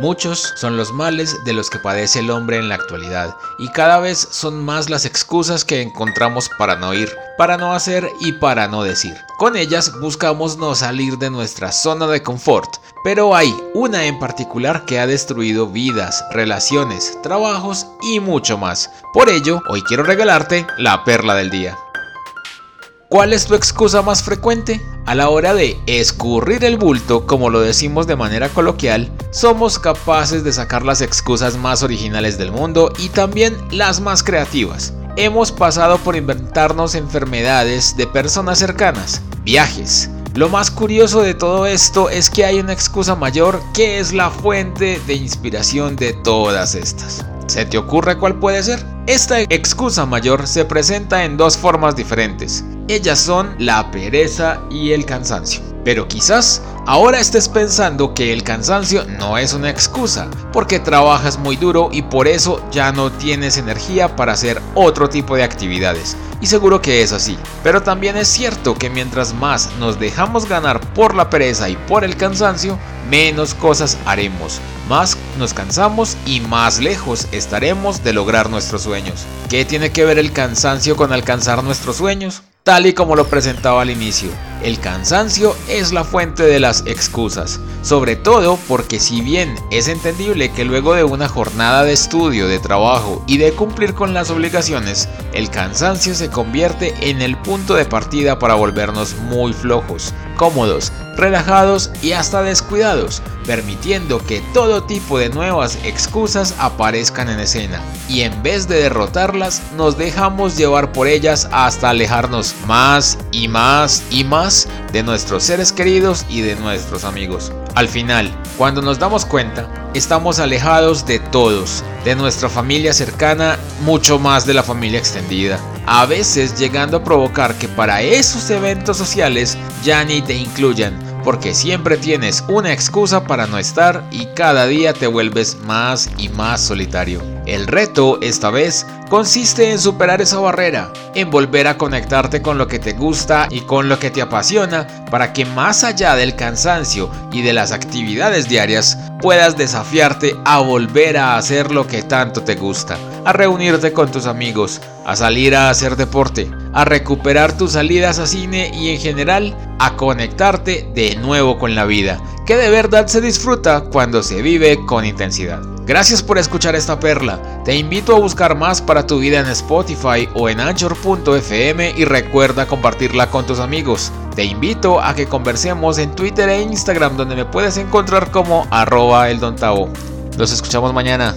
Muchos son los males de los que padece el hombre en la actualidad y cada vez son más las excusas que encontramos para no ir, para no hacer y para no decir. Con ellas buscamos no salir de nuestra zona de confort, pero hay una en particular que ha destruido vidas, relaciones, trabajos y mucho más. Por ello, hoy quiero regalarte la perla del día. ¿Cuál es tu excusa más frecuente? A la hora de escurrir el bulto, como lo decimos de manera coloquial, somos capaces de sacar las excusas más originales del mundo y también las más creativas. Hemos pasado por inventarnos enfermedades de personas cercanas, viajes. Lo más curioso de todo esto es que hay una excusa mayor que es la fuente de inspiración de todas estas. ¿Se te ocurre cuál puede ser? Esta excusa mayor se presenta en dos formas diferentes. Ellas son la pereza y el cansancio. Pero quizás ahora estés pensando que el cansancio no es una excusa, porque trabajas muy duro y por eso ya no tienes energía para hacer otro tipo de actividades. Y seguro que es así. Pero también es cierto que mientras más nos dejamos ganar por la pereza y por el cansancio, menos cosas haremos, más nos cansamos y más lejos estaremos de lograr nuestros sueños. ¿Qué tiene que ver el cansancio con alcanzar nuestros sueños? Tal y como lo presentaba al inicio, el cansancio es la fuente de las excusas, sobre todo porque si bien es entendible que luego de una jornada de estudio, de trabajo y de cumplir con las obligaciones, el cansancio se convierte en el punto de partida para volvernos muy flojos, cómodos, relajados y hasta descuidados, permitiendo que todo tipo de nuevas excusas aparezcan en escena. Y en vez de derrotarlas, nos dejamos llevar por ellas hasta alejarnos más y más y más de nuestros seres queridos y de nuestros amigos. Al final, cuando nos damos cuenta, estamos alejados de todos, de nuestra familia cercana, mucho más de la familia extendida. A veces llegando a provocar que para esos eventos sociales ya ni te incluyan, porque siempre tienes una excusa para no estar y cada día te vuelves más y más solitario. El reto, esta vez, consiste en superar esa barrera, en volver a conectarte con lo que te gusta y con lo que te apasiona para que más allá del cansancio y de las actividades diarias puedas desafiarte a volver a hacer lo que tanto te gusta, a reunirte con tus amigos, a salir a hacer deporte, a recuperar tus salidas a cine y en general a conectarte de nuevo con la vida, que de verdad se disfruta cuando se vive con intensidad. Gracias por escuchar esta perla. Te invito a buscar más para tu vida en Spotify o en anchor.fm y recuerda compartirla con tus amigos. Te invito a que conversemos en Twitter e Instagram donde me puedes encontrar como arroba el Nos escuchamos mañana.